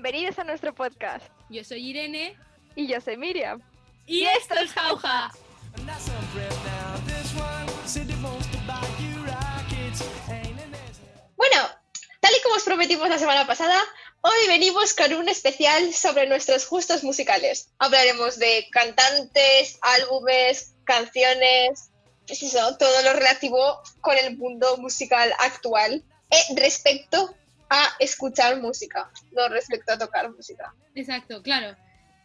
Bienvenidos a nuestro podcast. Yo soy Irene. Y yo soy Miriam. Y esto es Jauja. Bueno, tal y como os prometimos la semana pasada, hoy venimos con un especial sobre nuestros gustos musicales. Hablaremos de cantantes, álbumes, canciones, pues eso, todo lo relativo con el mundo musical actual eh, respecto a escuchar música, no respecto a tocar música. Exacto, claro.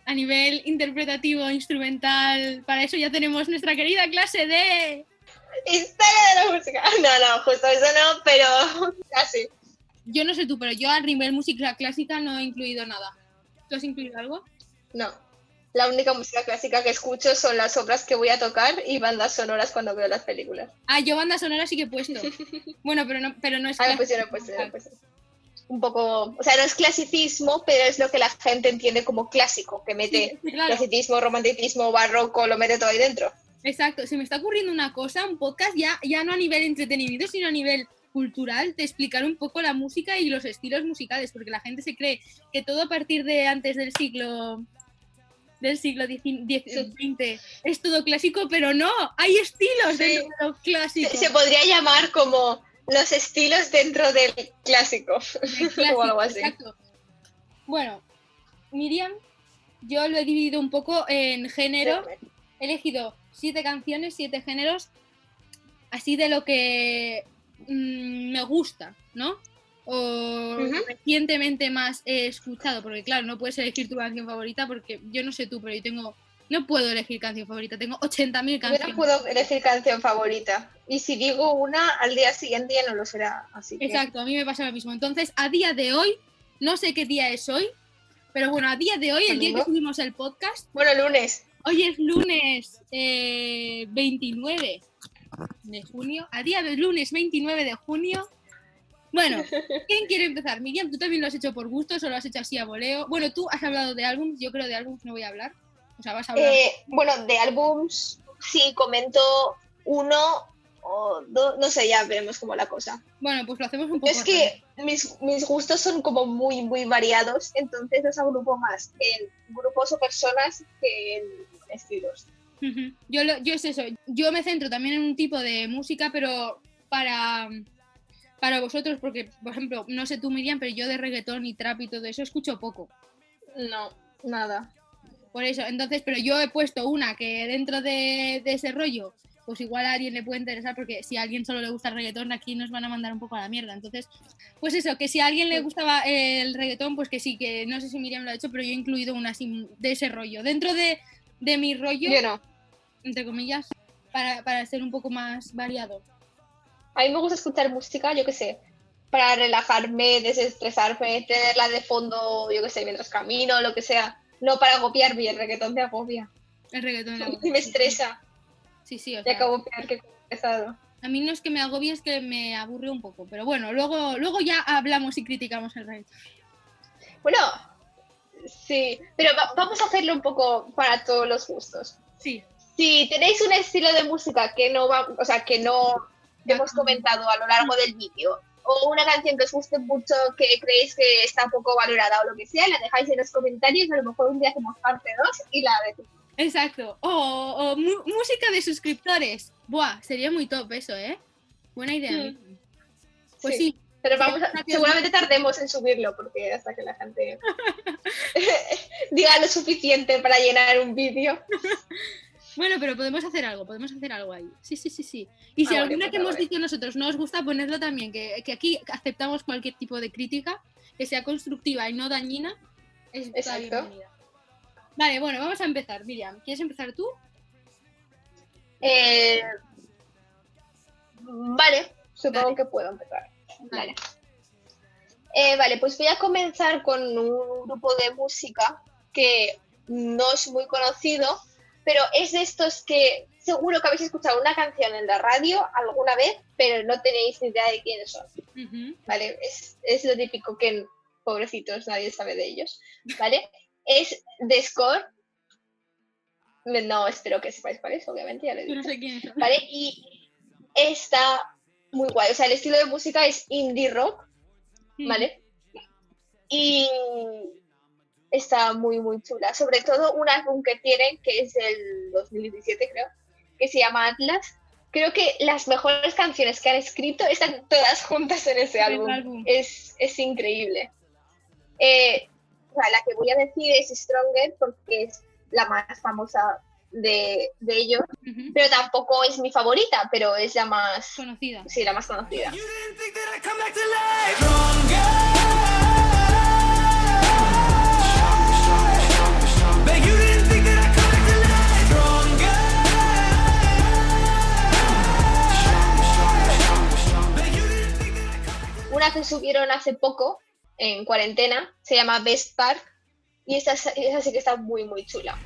A nivel interpretativo, instrumental, para eso ya tenemos nuestra querida clase de... Historia de la música. No, no, justo eso no, pero casi. Yo no sé tú, pero yo a nivel música clásica no he incluido nada. ¿Tú has incluido algo? No. La única música clásica que escucho son las obras que voy a tocar y bandas sonoras cuando veo las películas. Ah, yo bandas sonoras sí que he puesto. bueno, pero no, pero no es... Ah, pues yo no he puesto, no he puesto. Un poco, o sea, no es clasicismo, pero es lo que la gente entiende como clásico, que mete Sí, claro. clasicismo, romanticismo, barroco, lo mete todo ahí dentro. Exacto, se me está ocurriendo una cosa, un podcast ya, ya no a nivel entretenimiento, sino a nivel cultural, de explicar un poco la música y los estilos musicales, porque la gente se cree que todo a partir de antes del siglo del siglo XX es todo clásico, pero no, hay estilos Sí. dentro de lo clásico. Se, se podría llamar como los estilos dentro del clásico. o algo así. exacto. Bueno, Miriam, yo lo he dividido un poco en género. he elegido siete canciones, siete géneros, así de lo que mm, me gusta, ¿no? O recientemente más he escuchado, porque claro, no puedes elegir tu canción favorita, porque yo no sé tú, pero yo tengo, no puedo elegir canción favorita, tengo 80.000 Yo canciones. no puedo elegir canción favorita. Y si digo una, al día siguiente ya no lo será. Así que... Exacto, a mí me pasa lo mismo. Entonces, a día de hoy, no sé qué día es hoy, pero bueno, a día de hoy, el día que subimos el podcast, Bueno, lunes. Hoy es lunes eh, 29 de junio. A día de lunes 29 de junio. Bueno, ¿quién quiere empezar? Miriam, tú también lo has hecho por gusto, o lo has hecho así a voleo. Bueno, tú has hablado de álbums, yo creo de álbums no voy a hablar. O sea, vas a hablar. Eh, bueno, de álbums, sí, comento uno o dos, no sé, ya veremos cómo la cosa. Bueno, pues lo hacemos un poco. Es que mis, mis gustos son como muy, muy variados, entonces los agrupo más en grupos o personas que en estilos. Yo, lo- yo es eso, yo me centro también en un tipo de música, pero para, para vosotros, porque, por ejemplo, no sé tú, Miriam, pero yo de reggaetón y trap y todo eso escucho poco. No, nada. Por eso, entonces, pero yo he puesto una que dentro de, de ese rollo, pues igual a alguien le puede interesar, porque si a alguien solo le gusta el reggaetón, aquí nos van a mandar un poco a la mierda. Entonces, pues eso, que si a alguien le gustaba el reggaetón, pues que sí, que no sé si Miriam lo ha hecho, pero yo he incluido una así de ese rollo. Dentro de, de mi rollo, Yo no. entre comillas, para, para ser un poco más variado. A mí me gusta escuchar música, yo qué sé, para relajarme, desestresarme, tenerla de fondo, yo qué sé, mientras camino, lo que sea. No para agobiarme, el reggaetón me agobia. El reggaetón. la Y me estresa. Sí, sí, o sea, acabo peor que pesado. a mí no es que me agobie, es que me aburre un poco. Pero bueno, luego, luego ya hablamos y criticamos el reggaetón. Bueno, sí, pero va- vamos a hacerlo un poco para todos los gustos. Sí. Si tenéis un estilo de música que no va, o sea, que no hemos comentado a lo largo del vídeo, o una canción que os guste mucho, que creéis que está poco valorada o lo que sea, la dejáis en los comentarios, a lo mejor un día hacemos parte 2 y la decimos. Exacto. O, música de suscriptores. Buah, sería muy top eso, ¿eh? Buena idea. Mm. Miriam. Pues Sí. sí. Pero vamos a- seguramente tardemos en subirlo, porque hasta que la gente diga lo suficiente para llenar un vídeo. Bueno, pero podemos hacer algo, podemos hacer algo ahí. Sí, sí, sí, sí. Y si Ah, alguna vale, que hemos dicho nosotros no os gusta, ponedlo también, que, que aquí aceptamos cualquier tipo de crítica, que sea constructiva y no dañina. Es Exacto. bienvenida. Vale, bueno, vamos a empezar. Miriam, ¿quieres empezar tú? Eh, vale, supongo Vale. que puedo empezar. Vale. Eh, vale, pues voy a comenzar con un grupo de música que no es muy conocido, pero es de estos que seguro que habéis escuchado una canción en la radio alguna vez, pero no tenéis ni idea de quiénes son. ¿vale? Es, es lo típico que, pobrecitos, nadie sabe de ellos, ¿vale? Es The Score. No, espero que sepáis cuál es, obviamente, ya lo he no sé. ¿Vale? Y está muy guay. O sea, el estilo de música es indie rock, ¿vale? Y está muy, muy chula. Sobre todo un álbum que tienen, que es del 2017 creo, que se llama Atlas. Creo que las mejores canciones que han escrito están todas juntas en ese álbum. álbum. Es, es increíble. Eh, o sea, la que voy a decir es Stronger porque es la más famosa de, de ellos, Ujú. pero tampoco es mi favorita, pero es la más, Conocida. sí, la más conocida. Una que subieron hace poco, en cuarentena, se llama Best Park, y esta, esa sí que está muy, muy chula.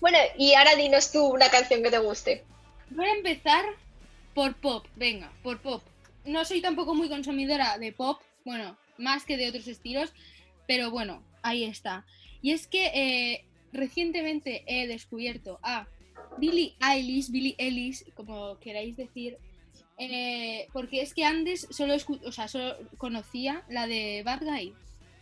Bueno, y ahora dinos tú una canción que te guste. Voy a empezar por pop, venga, por pop. No soy tampoco muy consumidora de pop, bueno, más que de otros estilos, pero bueno, ahí está. Y es que eh, recientemente he descubierto a Billie Eilish, Billie Ellis, como queráis decir, eh, porque es que antes solo, o sea, solo conocía la de Bad Guy.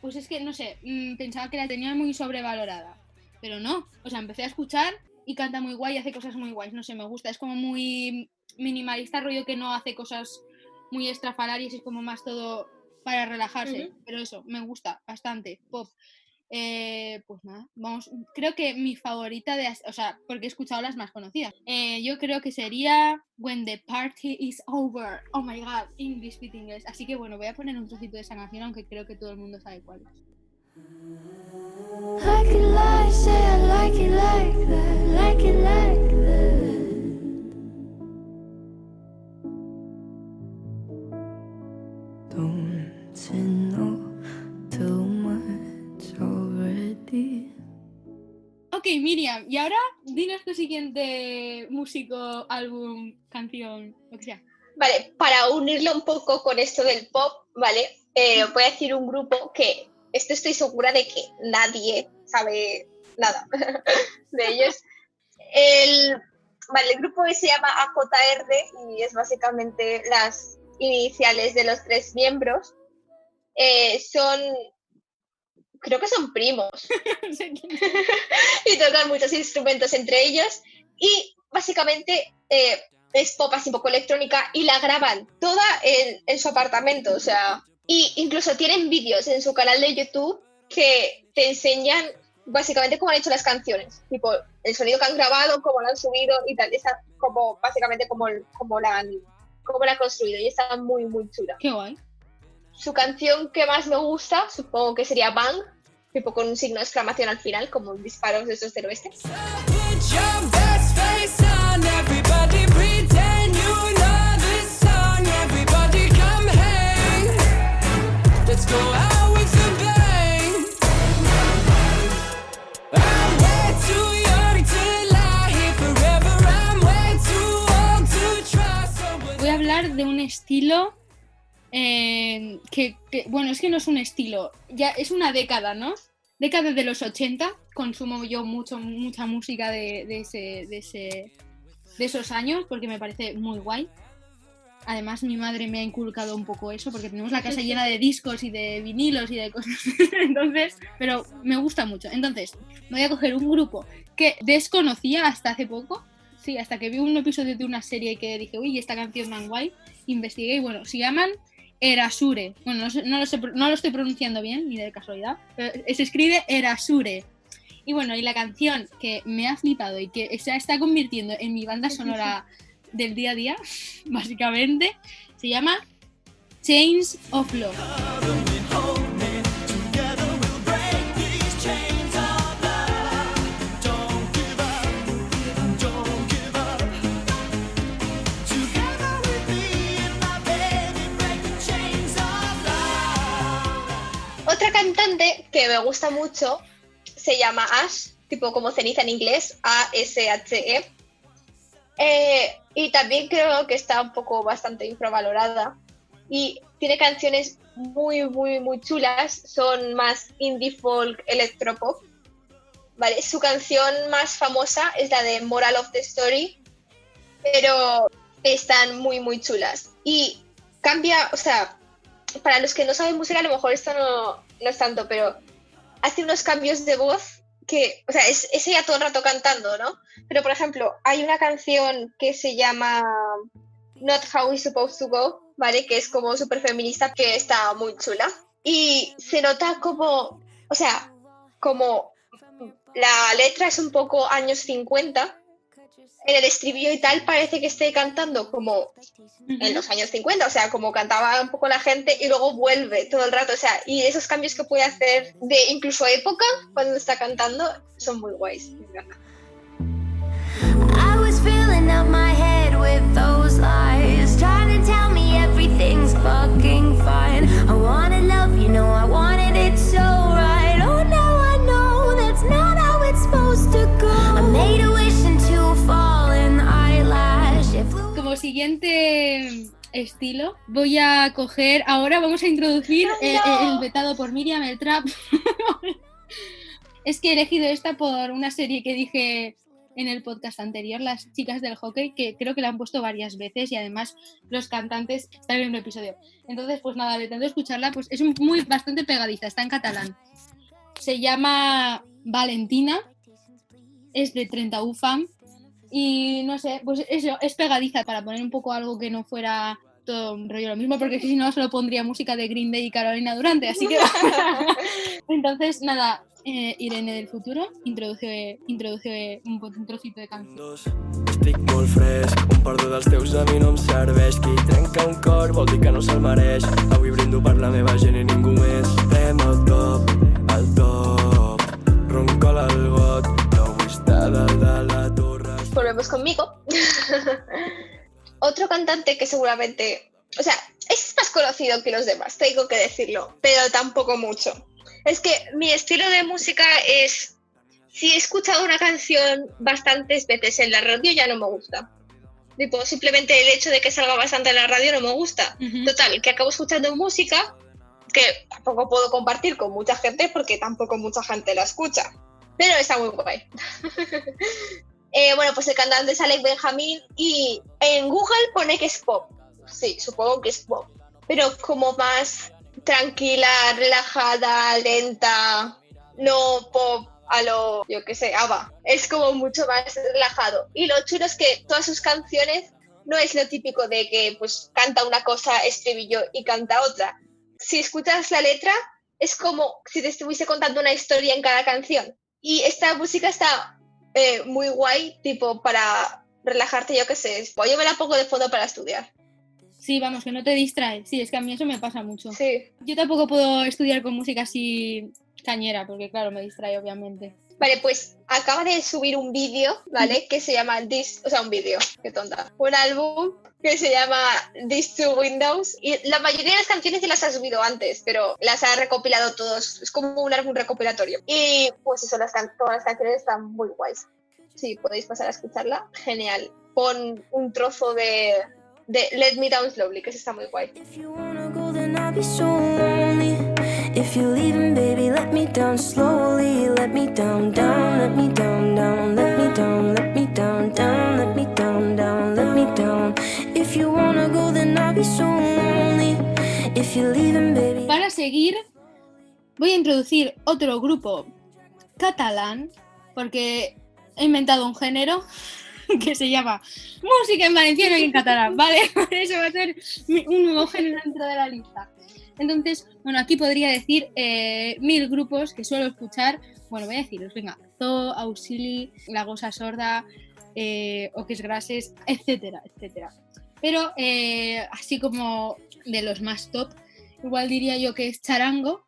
Pues es que, no sé, mm, pensaba que la tenía muy sobrevalorada, pero no, o sea, empecé a escuchar y canta muy guay hace cosas muy guays, no sé, me gusta, es como muy minimalista, rollo que no hace cosas muy estrafalarias, es como más todo para relajarse, pero eso, me gusta bastante, pop. Eh, pues nada, vamos, creo que mi favorita de, o sea, porque he escuchado las más conocidas. Eh, yo creo que sería When the Party is Over. Oh my god, English with English. Así que bueno, voy a poner un trocito de esa canción, aunque creo que todo el mundo sabe cuál es. Y ahora dinos tu siguiente músico, álbum, canción, lo que sea. Vale, para unirlo un poco con esto del pop, ¿vale? Eh, voy a decir un grupo que esto estoy segura de que nadie sabe nada de ellos. El, vale, el grupo se llama AJR y es básicamente las iniciales de los tres miembros. Eh, son, creo que son primos y tocan muchos instrumentos entre ellos y básicamente eh, es pop así un poco electrónica y la graban toda en, en su apartamento, o sea, y incluso tienen vídeos en su canal de YouTube que te enseñan básicamente cómo han hecho las canciones, tipo el sonido que han grabado, cómo lo han subido y tal, está como básicamente como, como la han cómo la han construido y está muy muy chula. Qué guay. Su canción que más me gusta, supongo que sería Bang, tipo con un signo de exclamación al final, como disparos de esos del oeste. Voy a hablar de un estilo eh, que, bueno, es que no es un estilo, ya es una década, ¿no? Década de los 80, consumo yo mucho, mucha música de, de ese, de, ese, de esos años porque me parece muy guay. Además, mi madre me ha inculcado un poco eso porque tenemos la casa llena de discos y de vinilos y de cosas. Entonces, pero me gusta mucho. Entonces, voy a coger un grupo que desconocía hasta hace poco. Sí, hasta que vi un episodio de una serie que dije, uy, esta canción tan guay. Investigué y bueno, se llaman Erasure. Bueno, no, sé- no lo, sé- no lo estoy pronunciando bien, ni de casualidad. Pero se escribe Erasure. Y bueno, y la canción que me ha flipado y que se está convirtiendo en mi banda sonora del día a día, básicamente, se llama Chains of Love. Otra cantante que me gusta mucho se llama Ash, tipo como ceniza en inglés, A-S-H-E. Eh, y también creo que está un poco bastante infravalorada. Y tiene canciones muy, muy, muy chulas. Son más indie folk, electropop. Vale, su canción más famosa es la de Moral of the Story, pero están muy, muy chulas. Y cambia, o sea, para los que no saben música, a lo mejor esto no, no es tanto, pero hace unos cambios de voz que, o sea, es, es ella todo el rato cantando, ¿no? Pero, por ejemplo, hay una canción que se llama Not How We Supposed to Go, ¿vale? Que es como súper feminista, que está muy chula. Y se nota como, o sea, como la letra es un poco años 50, en el estribillo y tal parece que esté cantando como en los años 50, o sea, como cantaba un poco la gente y luego vuelve todo el rato, o sea, y esos cambios que puede hacer de incluso época cuando está cantando son muy guays. me encanta. Estilo, voy a coger. Ahora vamos a introducir ¡Oh, eh, no! eh, el vetado por Miriam, el trap. es que he elegido esta por una serie que dije en el podcast anterior, Las chicas del hockey, que creo que la han puesto varias veces y además los cantantes están en un episodio. Entonces, pues nada, de tanto escucharla, pues es muy bastante pegadiza, está en catalán. Se llama Valentina, es de 30 UFAM y no sé, pues eso, es pegadiza para poner un poco algo que no fuera todo un rollo lo mismo, porque si no solo pondría música de Green Day y Carolina Durante, así que... Entonces, nada, eh, Irene del futuro introduce, introduce un, un trocito de canción. Dos, estic molt fresc, un perdó dels teus a mi no em serveix. Qui trenca un cor vol dir que no se'l mereix. Avui brindo per la meva gent i ningú més. Fem el top, el top. Roncola el got, no vull estar dalt de la torre. Volvemos conmigo. Otro cantante que seguramente, o sea, es más conocido que los demás, tengo que decirlo, pero tampoco mucho. Es que mi estilo de música es, si he escuchado una canción bastantes veces en la radio ya no me gusta. Tipo, simplemente el hecho de que salga bastante en la radio no me gusta. Ujú. Total, que acabo escuchando música que tampoco puedo compartir con mucha gente porque tampoco mucha gente la escucha. Pero está muy guay. Eh, bueno, pues el cantante es Alec Benjamin y en Google pone que es pop. Sí, supongo que es pop. Pero como más tranquila, relajada, lenta, no pop a lo, yo qué sé, ABBA. Es como mucho más relajado. Y lo chulo es que todas sus canciones no es lo típico de que pues canta una cosa, estribillo y canta otra. Si escuchas la letra, es como si te estuviese contando una historia en cada canción. Y esta música está eh, muy guay, tipo para relajarte, yo qué sé. Yo me la pongo de fondo para estudiar. Sí, vamos, que no te distrae. Sí, es que a mí eso me pasa mucho. Sí. Yo tampoco puedo estudiar con música así cañera, porque claro, me distrae obviamente. Vale, pues acaba de subir un vídeo, ¿vale? Que se llama This, o sea, un vídeo, qué tonta. Un álbum que se llama These Two Windows. Y la mayoría de las canciones ya las ha subido antes, pero las ha recopilado todos. Es como un álbum recopilatorio. Y pues eso, las can- todas las canciones están muy guays. Si podéis pasar a escucharla, genial. Pon un trozo de, de Let Me Down Slowly, que está muy guay. If you're leaving, baby, let me down slowly. Let me down, down, let me down, down, let me down, let me down, down, let me down, down, let me down. If you wanna go, then I'll be so lonely. If you're leaving, baby. Para seguir, voy a introducir otro grupo catalán, porque he inventado un género que se llama música en valenciano y en catalán, ¿vale? Eso va a ser un nuevo género dentro de la lista. Entonces, bueno, aquí podría decir eh, mil grupos que suelo escuchar. Bueno, voy a deciros, venga, Zoo, Auxili, La Gosa Sorda, eh, Oques Grases, etcétera, etcétera. Pero eh, así como de los más top, igual diría yo que es Charango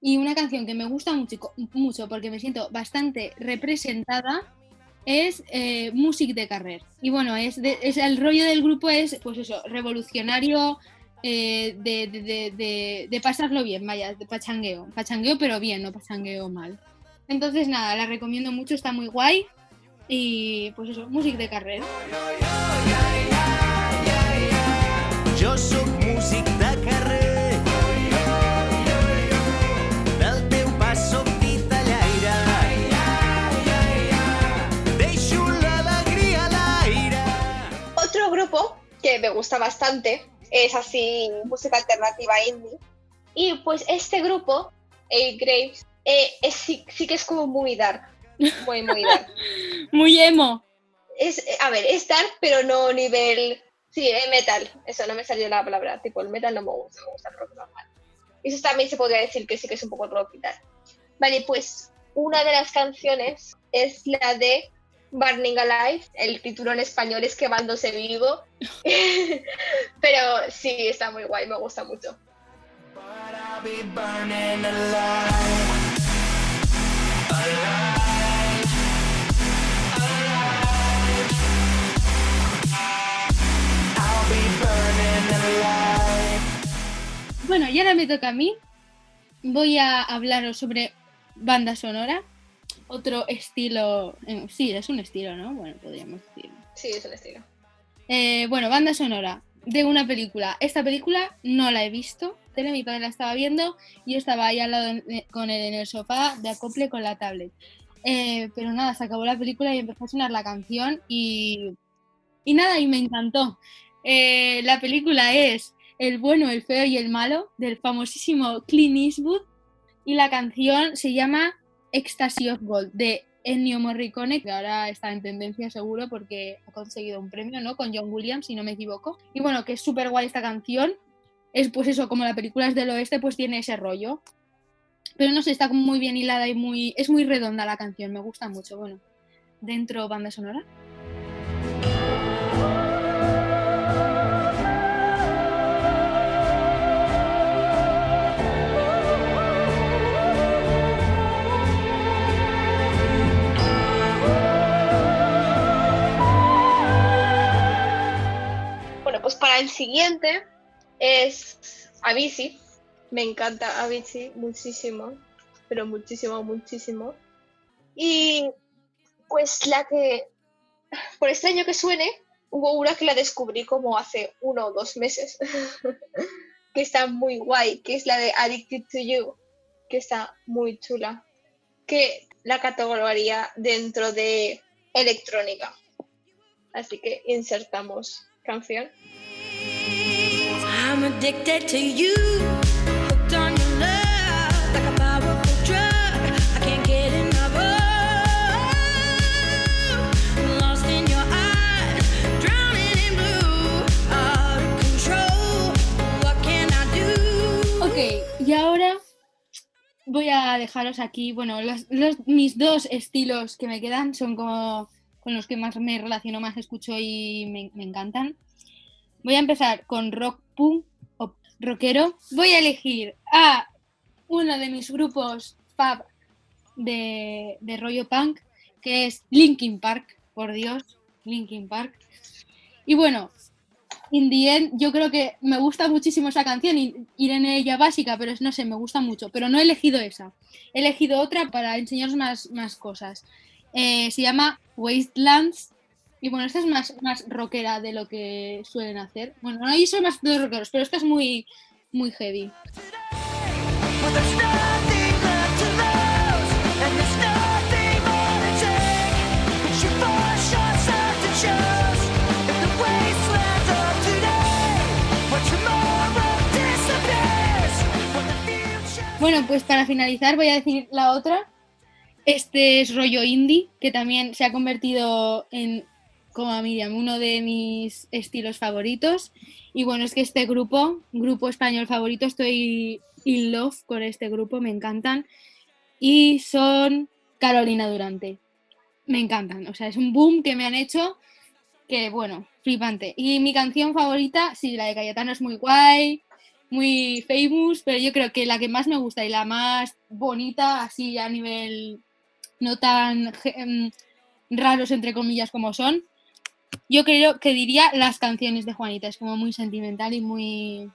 y una canción que me gusta mucho, mucho porque me siento bastante representada es eh, Music de Carrer. Y bueno, es, de- es el rollo del grupo es pues eso, revolucionario eh, de, de, de, de, pasarlo bien, vaya, de pachangueo. Pachangueo pero bien, no pachangueo mal. Entonces nada, la recomiendo mucho, está muy guay. Y pues eso, música de carrera. Yo soy música de carrera. Otro grupo que me gusta bastante es así, música alternativa indie. Y pues este grupo, Eight Graves, eh, es- sí, sí que es como muy dark. Muy, muy dark. Muy emo. Es, eh, a ver, es dark, pero no nivel. Sí, eh, metal. Eso no me salió la palabra. Tipo, el metal no me gusta, me gusta el rock normal. Eso también se podría decir que sí que es un poco rock y tal. Vale, pues una de las canciones es la de Burning Alive. El título en español es Quemándose Vivo. pero sí, está muy guay, me gusta mucho. Bueno, y ahora me toca a mí. Voy a hablaros sobre banda sonora. Otro estilo. eh, sí, es un estilo, ¿no? Bueno, podríamos decir. Sí, es un estilo. Eh, bueno, banda sonora de una película. Esta película no la he visto. Tere, mi padre la estaba viendo. y Yo estaba ahí al lado de- con él en el sofá de acople con la tablet. Eh, pero nada, se acabó la película y empezó a sonar la canción y, y nada, y me encantó. Eh, la película es El bueno, el feo y el malo del famosísimo Clint Eastwood y la canción se llama Ecstasy of Gold de Ennio Morricone, que ahora está en tendencia seguro porque ha conseguido un premio, ¿no? Con John Williams, si no me equivoco. Y bueno, que es súper guay esta canción. Es pues eso, como la película es del oeste, pues tiene ese rollo. Pero no sé, está muy bien hilada y muy. Es muy redonda la canción, me gusta mucho. Bueno, dentro banda sonora. Siguiente es Avicii. Me encanta Avicii muchísimo, pero muchísimo, muchísimo. Y pues la que, por extraño que suene, hubo una que la descubrí como hace uno o dos meses, que está muy guay, que es la de Addicted to You, que está muy chula, que la categoría dentro de electrónica. Así que insertamos canción. Ok, y ahora voy a dejaros aquí. Bueno, los, mis dos estilos que me quedan son como con los que más me relaciono, más escucho y me, me encantan. Voy a empezar con rock punk rockero. Voy a elegir a uno de mis grupos fab de, rollo punk, que es Linkin Park, por Dios, Linkin Park. Y bueno, in the end, yo creo que me gusta muchísimo esa canción, y ir en ella básica, pero no sé, me gusta mucho. Pero no he elegido esa. He elegido otra para enseñaros más, más cosas. Eh, se llama Wastelands. Y bueno, esta es más, más rockera de lo que suelen hacer. Bueno, no, yo soy más de rockeros, pero esta es muy, muy heavy. Bueno, pues para finalizar voy a decir la otra. Este es rollo indie, que también se ha convertido en, como a Miriam, uno de mis estilos favoritos. Y bueno, es que este grupo, grupo español favorito, estoy in love con este grupo, me encantan. Y son Carolina Durante. Me encantan, o sea, es un boom que me han hecho que, bueno, flipante. Y mi canción favorita, sí, la de Cayetano es muy guay, muy famous, pero yo creo que la que más me gusta y la más bonita, así a nivel no tan em, raros, entre comillas, como son, yo creo que diría las canciones de Juanita. Es como muy sentimental y muy,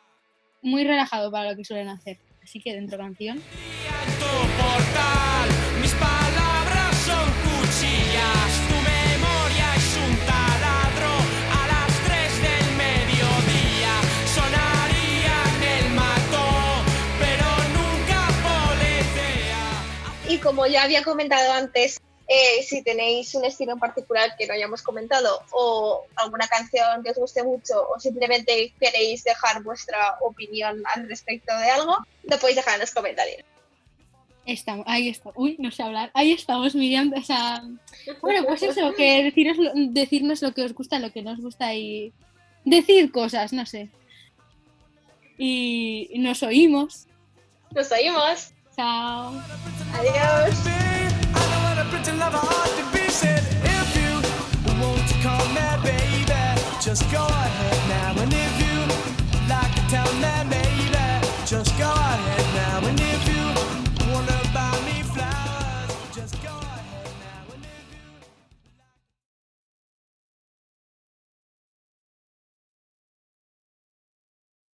muy relajado para lo que suelen hacer. Así que dentro canción. tu portal. Mis palabras son cuchillas, tu memoria es un taladro. A las 3 del mediodía sonarían el mató, pero nunca policía. Y como ya había comentado antes, eh, si tenéis un estilo en particular que no hayamos comentado o alguna canción que os guste mucho o simplemente queréis dejar vuestra opinión al respecto de algo, lo podéis dejar en los comentarios. Estamos, ahí está. Uy, no sé hablar. Ahí estamos, Miriam. O sea, bueno, pues eso, que deciros, decirnos lo que os gusta, lo que no os gusta y decir cosas, no sé. Y nos oímos. Nos oímos. Chao. Adiós. pretty love hard to be said. If you baby, just go ahead now. And if you like to tell me,